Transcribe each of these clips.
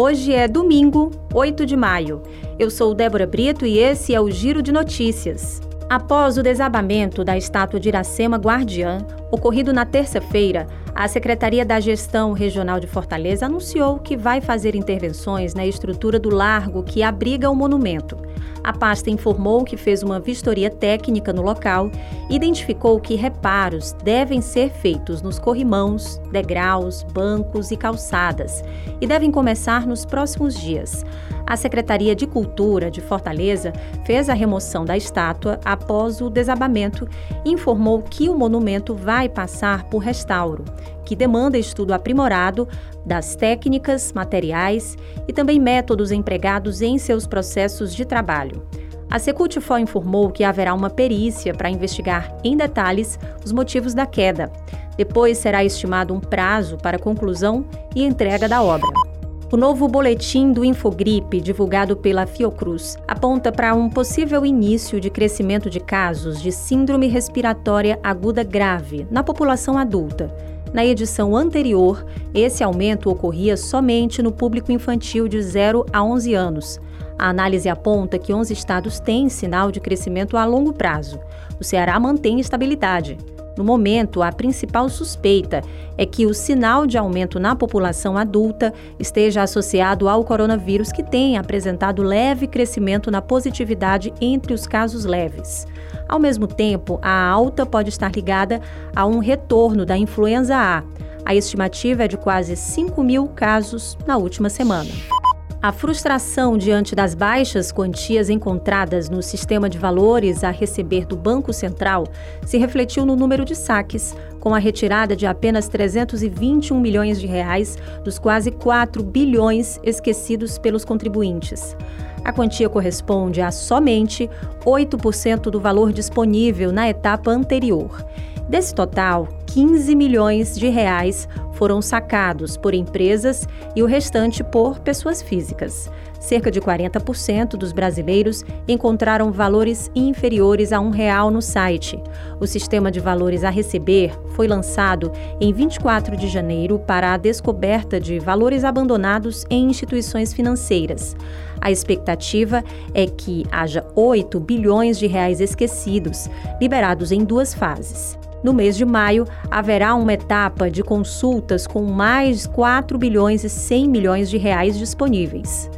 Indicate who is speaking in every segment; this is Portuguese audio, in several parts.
Speaker 1: Hoje é domingo, 8 de maio. Eu sou Débora Brito e esse é o Giro de Notícias. Após o desabamento da estátua de Iracema Guardiã, ocorrido na terça-feira, a Secretaria da Gestão Regional de Fortaleza anunciou que vai fazer intervenções na estrutura do largo que abriga o monumento. A pasta informou que fez uma vistoria técnica no local e identificou que reparos devem ser feitos nos corrimãos, degraus, bancos e calçadas e devem começar nos próximos dias. A Secretaria de Cultura de Fortaleza fez a remoção da estátua após o desabamento e informou que o monumento vai passar por restauro, que demanda estudo aprimorado das técnicas, materiais e também métodos empregados em seus processos de trabalho. A Secultifó informou que haverá uma perícia para investigar em detalhes os motivos da queda. Depois será estimado um prazo para conclusão e entrega da obra. O novo boletim do Infogripe, divulgado pela Fiocruz, aponta para um possível início de crescimento de casos de síndrome respiratória aguda grave na população adulta. Na edição anterior, esse aumento ocorria somente no público infantil de 0 a 11 anos. A análise aponta que 11 estados têm sinal de crescimento a longo prazo. O Ceará mantém estabilidade. No momento, a principal suspeita é que o sinal de aumento na população adulta esteja associado ao coronavírus, que tem apresentado leve crescimento na positividade entre os casos leves. Ao mesmo tempo, a alta pode estar ligada a um retorno da influenza A. A estimativa é de quase 5 mil casos na última semana. A frustração diante das baixas quantias encontradas no sistema de valores a receber do Banco Central se refletiu no número de saques, com a retirada de apenas 321 milhões de reais dos quase 4 bilhões esquecidos pelos contribuintes. A quantia corresponde a somente 8% do valor disponível na etapa anterior. Desse total, 15 milhões de reais foram sacados por empresas e o restante por pessoas físicas. Cerca de 40% dos brasileiros encontraram valores inferiores a um real no site. O sistema de valores a receber foi lançado em 24 de janeiro para a descoberta de valores abandonados em instituições financeiras. A expectativa é que haja 8 bilhões de reais esquecidos, liberados em duas fases. No mês de maio, haverá uma etapa de consultas com mais 4 bilhões e 100 milhões de reais disponíveis.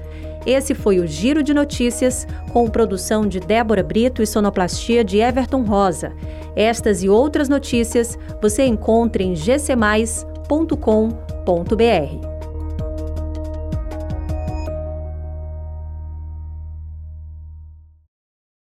Speaker 1: Esse foi o Giro de Notícias, com produção de Débora Brito e sonoplastia de Everton Rosa. Estas e outras notícias você encontra em gcmais.com.br.